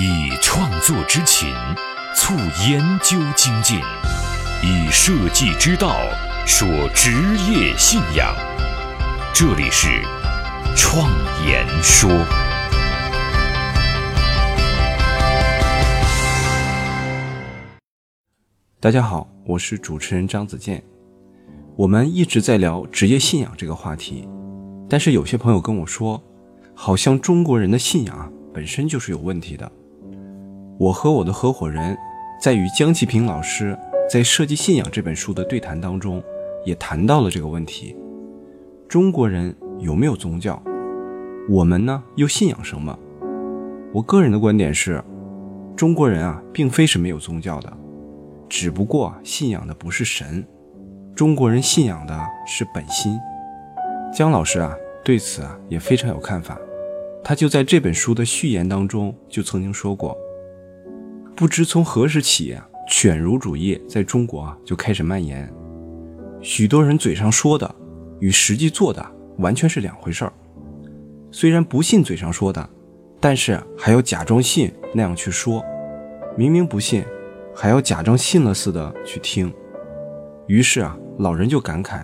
以创作之情促研究精进，以设计之道说职业信仰。这里是创言说。大家好，我是主持人张子健。我们一直在聊职业信仰这个话题，但是有些朋友跟我说，好像中国人的信仰啊本身就是有问题的。我和我的合伙人，在与江其平老师在《设计信仰》这本书的对谈当中，也谈到了这个问题：中国人有没有宗教？我们呢，又信仰什么？我个人的观点是，中国人啊，并非是没有宗教的，只不过信仰的不是神，中国人信仰的是本心。江老师啊，对此啊也非常有看法，他就在这本书的序言当中就曾经说过。不知从何时起，犬儒主义在中国啊就开始蔓延。许多人嘴上说的与实际做的完全是两回事儿。虽然不信嘴上说的，但是还要假装信那样去说。明明不信，还要假装信了似的去听。于是啊，老人就感慨：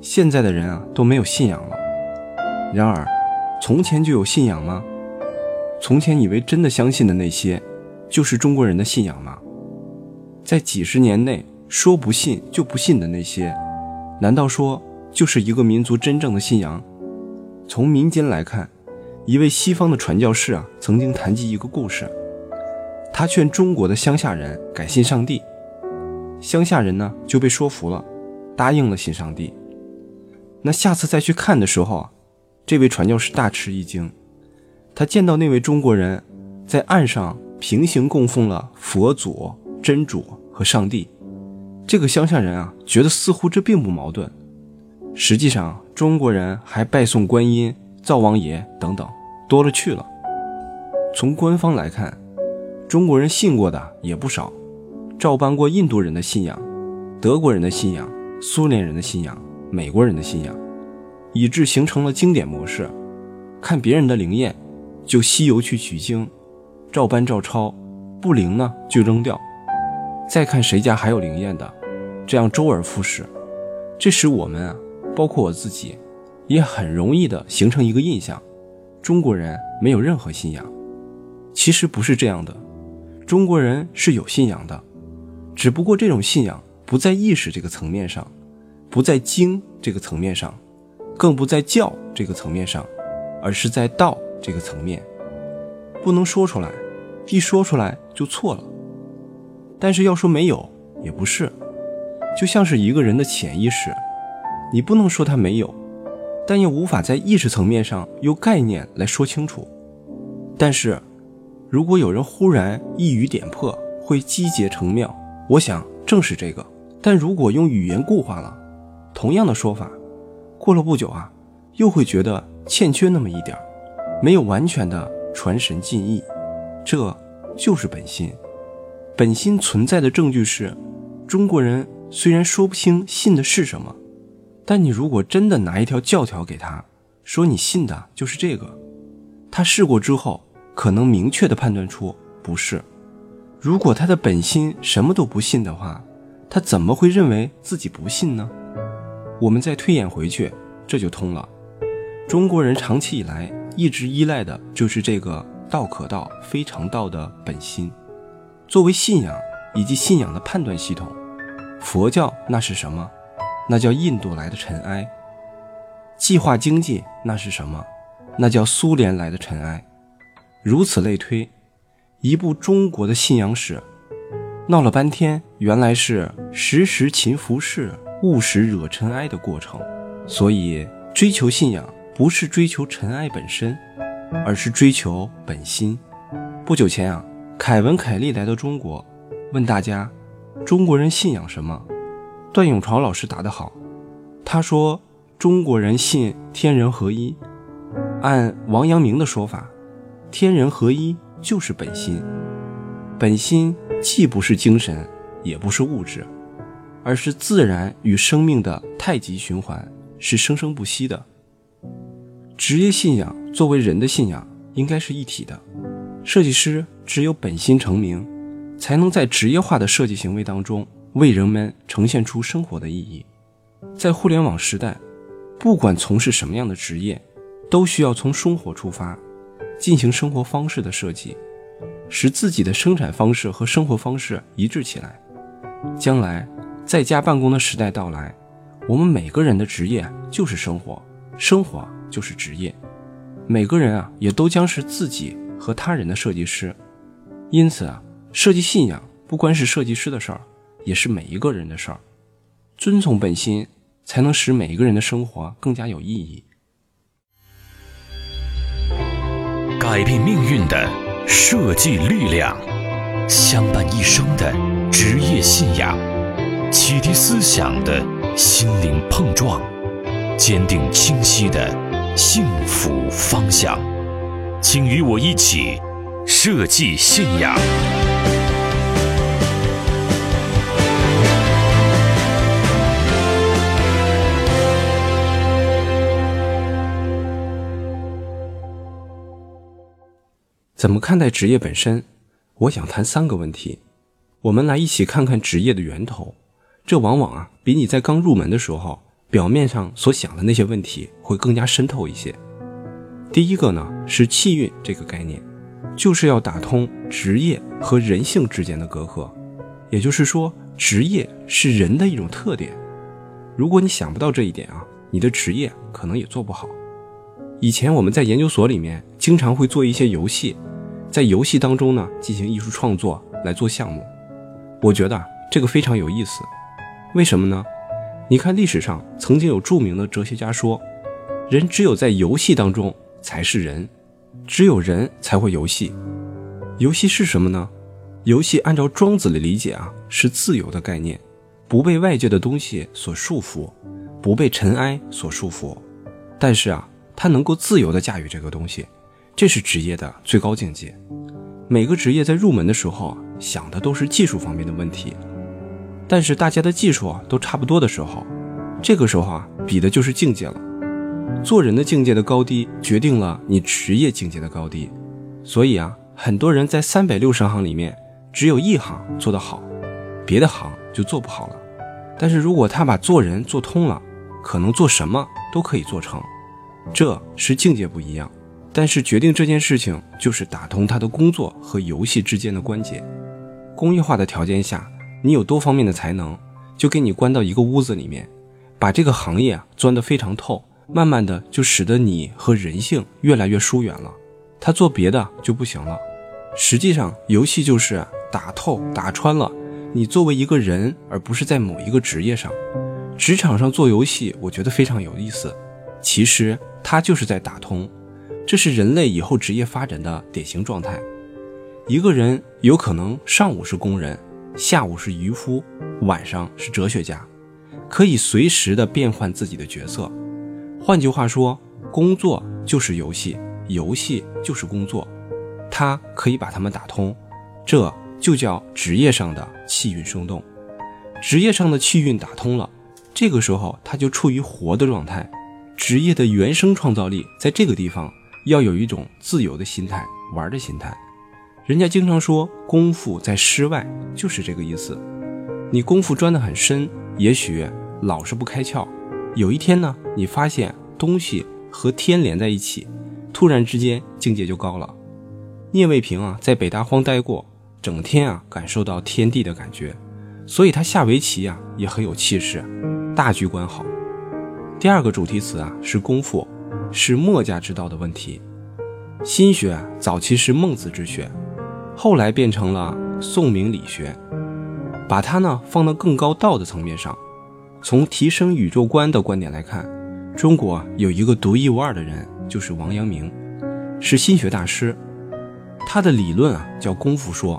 现在的人啊都没有信仰了。然而，从前就有信仰吗？从前以为真的相信的那些。就是中国人的信仰吗？在几十年内说不信就不信的那些，难道说就是一个民族真正的信仰？从民间来看，一位西方的传教士啊，曾经谈及一个故事。他劝中国的乡下人改信上帝，乡下人呢就被说服了，答应了信上帝。那下次再去看的时候啊，这位传教士大吃一惊，他见到那位中国人在岸上。平行供奉了佛祖、真主和上帝，这个乡下人啊，觉得似乎这并不矛盾。实际上，中国人还拜送观音、灶王爷等等，多了去了。从官方来看，中国人信过的也不少，照搬过印度人的信仰、德国人的信仰、苏联人的信仰、美国人的信仰，以致形成了经典模式：看别人的灵验，就西游去取经。照搬照抄，不灵呢就扔掉，再看谁家还有灵验的，这样周而复始。这使我们啊，包括我自己，也很容易的形成一个印象：中国人没有任何信仰。其实不是这样的，中国人是有信仰的，只不过这种信仰不在意识这个层面上，不在经这个层面上，更不在教这个层面上，而是在道这个层面，不能说出来。一说出来就错了，但是要说没有也不是，就像是一个人的潜意识，你不能说他没有，但又无法在意识层面上用概念来说清楚。但是，如果有人忽然一语点破，会击节成妙，我想正是这个。但如果用语言固化了，同样的说法，过了不久啊，又会觉得欠缺那么一点没有完全的传神进意。这就是本心，本心存在的证据是，中国人虽然说不清信的是什么，但你如果真的拿一条教条给他，说你信的就是这个，他试过之后，可能明确的判断出不是。如果他的本心什么都不信的话，他怎么会认为自己不信呢？我们再推演回去，这就通了。中国人长期以来一直依赖的就是这个。道可道，非常道的本心，作为信仰以及信仰的判断系统，佛教那是什么？那叫印度来的尘埃。计划经济那是什么？那叫苏联来的尘埃。如此类推，一部中国的信仰史，闹了半天，原来是时时勤拂拭，勿使惹尘埃的过程。所以，追求信仰不是追求尘埃本身。而是追求本心。不久前啊，凯文·凯利来到中国，问大家：中国人信仰什么？段永朝老师答得好，他说：中国人信天人合一。按王阳明的说法，天人合一就是本心。本心既不是精神，也不是物质，而是自然与生命的太极循环，是生生不息的。职业信仰作为人的信仰，应该是一体的。设计师只有本心成名，才能在职业化的设计行为当中为人们呈现出生活的意义。在互联网时代，不管从事什么样的职业，都需要从生活出发，进行生活方式的设计，使自己的生产方式和生活方式一致起来。将来在家办公的时代到来，我们每个人的职业就是生活，生活就是职业。每个人啊，也都将是自己和他人的设计师。因此啊，设计信仰不光是设计师的事儿，也是每一个人的事儿。遵从本心，才能使每一个人的生活更加有意义。改变命运的设计力量，相伴一生的职业信仰，启迪思想的心灵碰撞，坚定清晰的。幸福方向，请与我一起设计信仰。怎么看待职业本身？我想谈三个问题。我们来一起看看职业的源头，这往往啊，比你在刚入门的时候。表面上所想的那些问题会更加深透一些。第一个呢是气运这个概念，就是要打通职业和人性之间的隔阂。也就是说，职业是人的一种特点。如果你想不到这一点啊，你的职业可能也做不好。以前我们在研究所里面经常会做一些游戏，在游戏当中呢进行艺术创作来做项目。我觉得这个非常有意思。为什么呢？你看，历史上曾经有著名的哲学家说：“人只有在游戏当中才是人，只有人才会游戏。游戏是什么呢？游戏按照庄子的理解啊，是自由的概念，不被外界的东西所束缚，不被尘埃所束缚。但是啊，他能够自由的驾驭这个东西，这是职业的最高境界。每个职业在入门的时候想的都是技术方面的问题。”但是大家的技术啊都差不多的时候，这个时候啊比的就是境界了。做人的境界的高低，决定了你职业境界的高低。所以啊，很多人在三百六十行里面，只有一行做得好，别的行就做不好了。但是如果他把做人做通了，可能做什么都可以做成。这是境界不一样，但是决定这件事情就是打通他的工作和游戏之间的关节。工业化的条件下。你有多方面的才能，就给你关到一个屋子里面，把这个行业啊钻得非常透，慢慢的就使得你和人性越来越疏远了。他做别的就不行了。实际上，游戏就是打透、打穿了你作为一个人，而不是在某一个职业上。职场上做游戏，我觉得非常有意思。其实它就是在打通，这是人类以后职业发展的典型状态。一个人有可能上午是工人。下午是渔夫，晚上是哲学家，可以随时的变换自己的角色。换句话说，工作就是游戏，游戏就是工作，他可以把他们打通，这就叫职业上的气运生动。职业上的气运打通了，这个时候他就处于活的状态。职业的原生创造力在这个地方要有一种自由的心态，玩的心态。人家经常说功夫在诗外，就是这个意思。你功夫钻得很深，也许老是不开窍。有一天呢，你发现东西和天连在一起，突然之间境界就高了。聂卫平啊，在北大荒待过，整天啊感受到天地的感觉，所以他下围棋啊也很有气势，大局观好。第二个主题词啊是功夫，是墨家之道的问题。心学早期是孟子之学。后来变成了宋明理学，把它呢放到更高道的层面上。从提升宇宙观的观点来看，中国有一个独一无二的人，就是王阳明，是心学大师。他的理论啊叫功夫说，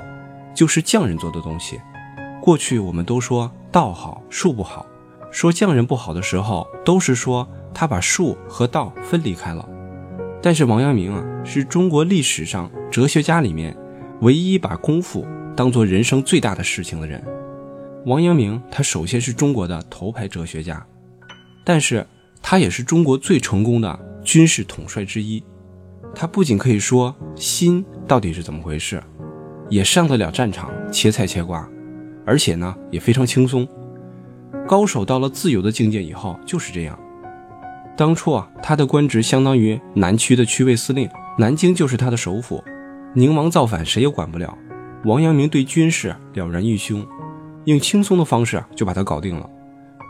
就是匠人做的东西。过去我们都说道好术不好，说匠人不好的时候，都是说他把术和道分离开了。但是王阳明啊，是中国历史上哲学家里面。唯一把功夫当做人生最大的事情的人，王阳明，他首先是中国的头牌哲学家，但是他也是中国最成功的军事统帅之一。他不仅可以说心到底是怎么回事，也上得了战场切菜切瓜，而且呢也非常轻松。高手到了自由的境界以后就是这样。当初啊，他的官职相当于南区的区尉司令，南京就是他的首府。宁王造反，谁也管不了。王阳明对军事了然于胸，用轻松的方式就把他搞定了。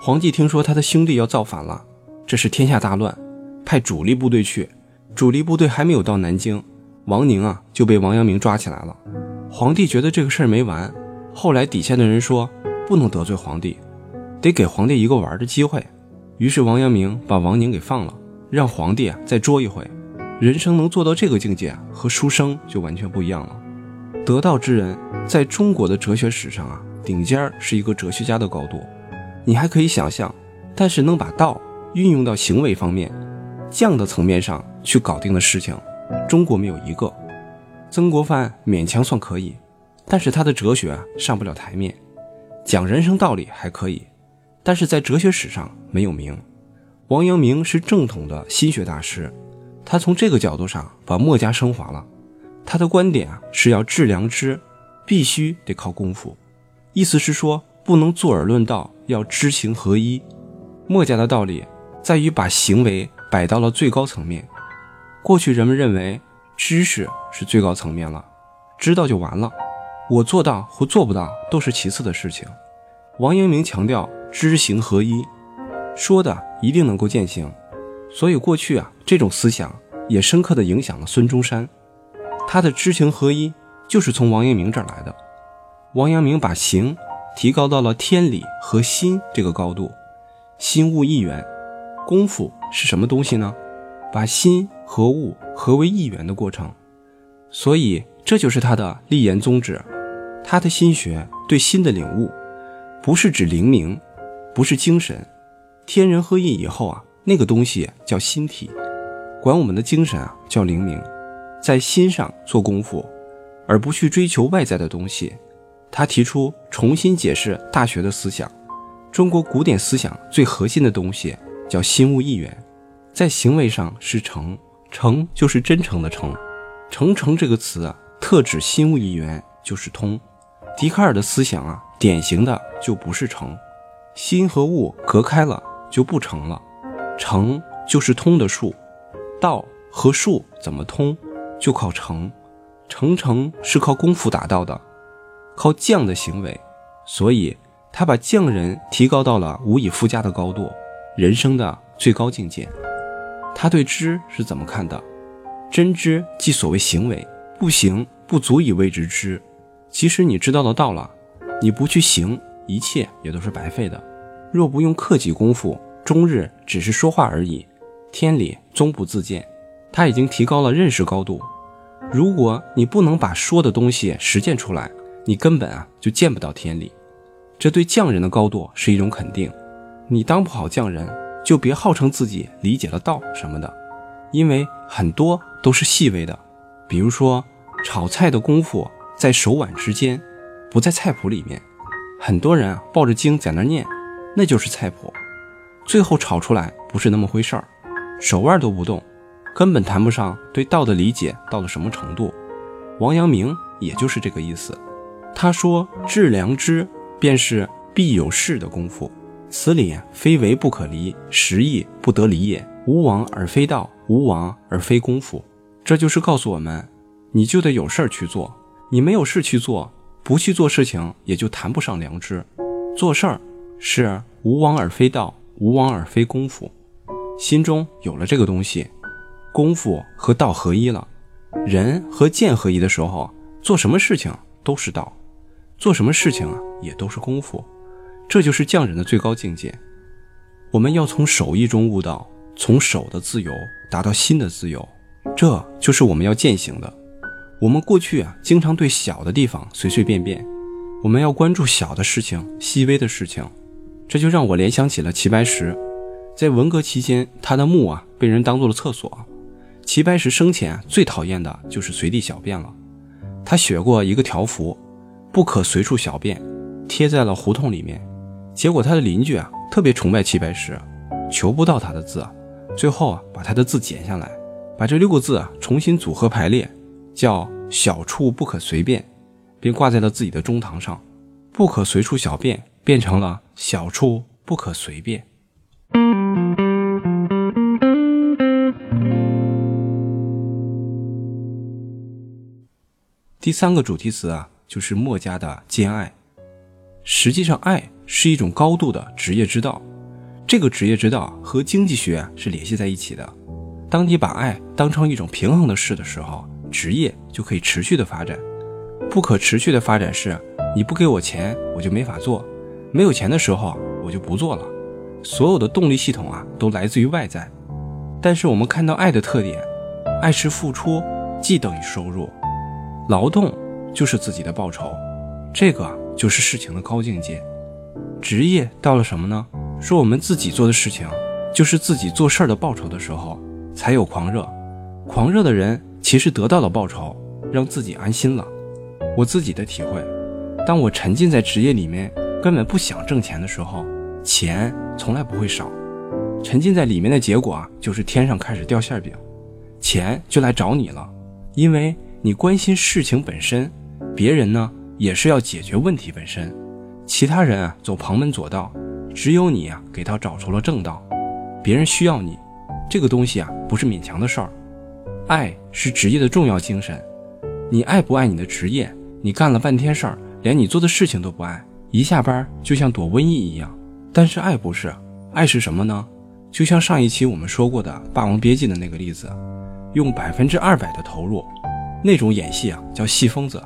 皇帝听说他的兄弟要造反了，这是天下大乱，派主力部队去。主力部队还没有到南京，王宁啊就被王阳明抓起来了。皇帝觉得这个事儿没完，后来底下的人说不能得罪皇帝，得给皇帝一个玩的机会。于是王阳明把王宁给放了，让皇帝啊再捉一回。人生能做到这个境界，和书生就完全不一样了。得道之人，在中国的哲学史上啊，顶尖是一个哲学家的高度。你还可以想象，但是能把道运用到行为方面、匠的层面上去搞定的事情，中国没有一个。曾国藩勉强算可以，但是他的哲学上不了台面，讲人生道理还可以，但是在哲学史上没有名。王阳明是正统的心学大师。他从这个角度上把墨家升华了，他的观点啊是要致良知，必须得靠功夫，意思是说不能坐而论道，要知行合一。墨家的道理在于把行为摆到了最高层面。过去人们认为知识是最高层面了，知道就完了，我做到或做不到都是其次的事情。王阳明强调知行合一，说的一定能够践行。所以过去啊，这种思想也深刻地影响了孙中山，他的知行合一就是从王阳明这儿来的。王阳明把行提高到了天理和心这个高度，心物一元。功夫是什么东西呢？把心和物合为一元的过程。所以这就是他的立言宗旨。他的心学对心的领悟，不是指灵明，不是精神，天人合一以后啊。那个东西叫心体，管我们的精神啊叫灵明，在心上做功夫，而不去追求外在的东西。他提出重新解释《大学》的思想，中国古典思想最核心的东西叫心物一元，在行为上是诚，诚就是真诚的诚，诚诚这个词啊特指心物一元就是通。笛卡尔的思想啊典型的就不是诚，心和物隔开了就不成了。诚就是通的数，道和术怎么通，就靠诚。诚诚是靠功夫达到的，靠匠的行为。所以他把匠人提高到了无以复加的高度，人生的最高境界。他对知是怎么看的？真知即所谓行为，不行不足以谓之知。即使你知道了道了，你不去行，一切也都是白费的。若不用克己功夫。终日只是说话而已，天理终不自见。他已经提高了认识高度。如果你不能把说的东西实践出来，你根本啊就见不到天理。这对匠人的高度是一种肯定。你当不好匠人，就别号称自己理解了道什么的，因为很多都是细微的。比如说炒菜的功夫在手腕之间，不在菜谱里面。很多人啊抱着经在那念，那就是菜谱。最后炒出来不是那么回事儿，手腕都不动，根本谈不上对道的理解到了什么程度。王阳明也就是这个意思。他说：“致良知，便是必有事的功夫。此理非为不可离，实亦不得离也。无往而非道，无往而非功夫。”这就是告诉我们，你就得有事儿去做。你没有事去做，不去做事情，也就谈不上良知。做事儿是无往而非道。无往而非功夫，心中有了这个东西，功夫和道合一了，人和剑合一的时候，做什么事情都是道，做什么事情啊也都是功夫，这就是匠人的最高境界。我们要从手艺中悟道，从手的自由达到心的自由，这就是我们要践行的。我们过去啊，经常对小的地方随随便便，我们要关注小的事情，细微的事情。这就让我联想起了齐白石，在文革期间，他的墓啊被人当做了厕所。齐白石生前最讨厌的就是随地小便了，他写过一个条幅，不可随处小便，贴在了胡同里面。结果他的邻居啊特别崇拜齐白石，求不到他的字，最后啊把他的字剪下来，把这六个字啊重新组合排列，叫“小处不可随便”，便挂在了自己的中堂上，不可随处小便变成了小处不可随便。第三个主题词啊，就是墨家的兼爱。实际上，爱是一种高度的职业之道。这个职业之道和经济学是联系在一起的。当你把爱当成一种平衡的事的时候，职业就可以持续的发展。不可持续的发展是，你不给我钱，我就没法做；没有钱的时候，我就不做了。所有的动力系统啊，都来自于外在。但是我们看到爱的特点，爱是付出，既等于收入。劳动就是自己的报酬，这个就是事情的高境界。职业到了什么呢？说我们自己做的事情，就是自己做事儿的报酬的时候，才有狂热。狂热的人其实得到了报酬，让自己安心了。我自己的体会，当我沉浸在职业里面，根本不想挣钱的时候，钱从来不会少。沉浸在里面的结果啊，就是天上开始掉馅饼，钱就来找你了，因为。你关心事情本身，别人呢也是要解决问题本身。其他人啊走旁门左道，只有你啊给他找出了正道。别人需要你，这个东西啊不是勉强的事儿。爱是职业的重要精神。你爱不爱你的职业？你干了半天事儿，连你做的事情都不爱，一下班就像躲瘟疫一样。但是爱不是，爱是什么呢？就像上一期我们说过的《霸王别姬》的那个例子，用百分之二百的投入。那种演戏啊，叫戏疯子。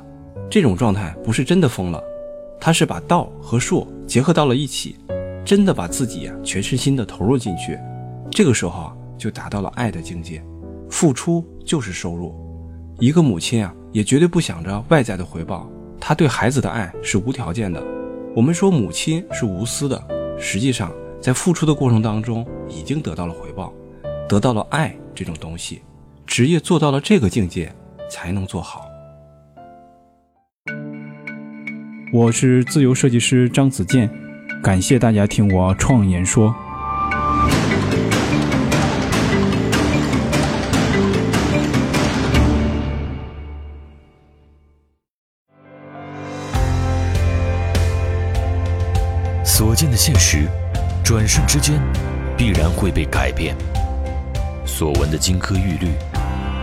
这种状态不是真的疯了，他是把道和术结合到了一起，真的把自己啊全身心的投入进去。这个时候啊，就达到了爱的境界。付出就是收入。一个母亲啊，也绝对不想着外在的回报，她对孩子的爱是无条件的。我们说母亲是无私的，实际上在付出的过程当中已经得到了回报，得到了爱这种东西。职业做到了这个境界。才能做好。我是自由设计师张子健，感谢大家听我创言说。所见的现实，转瞬之间必然会被改变；所闻的金科玉律。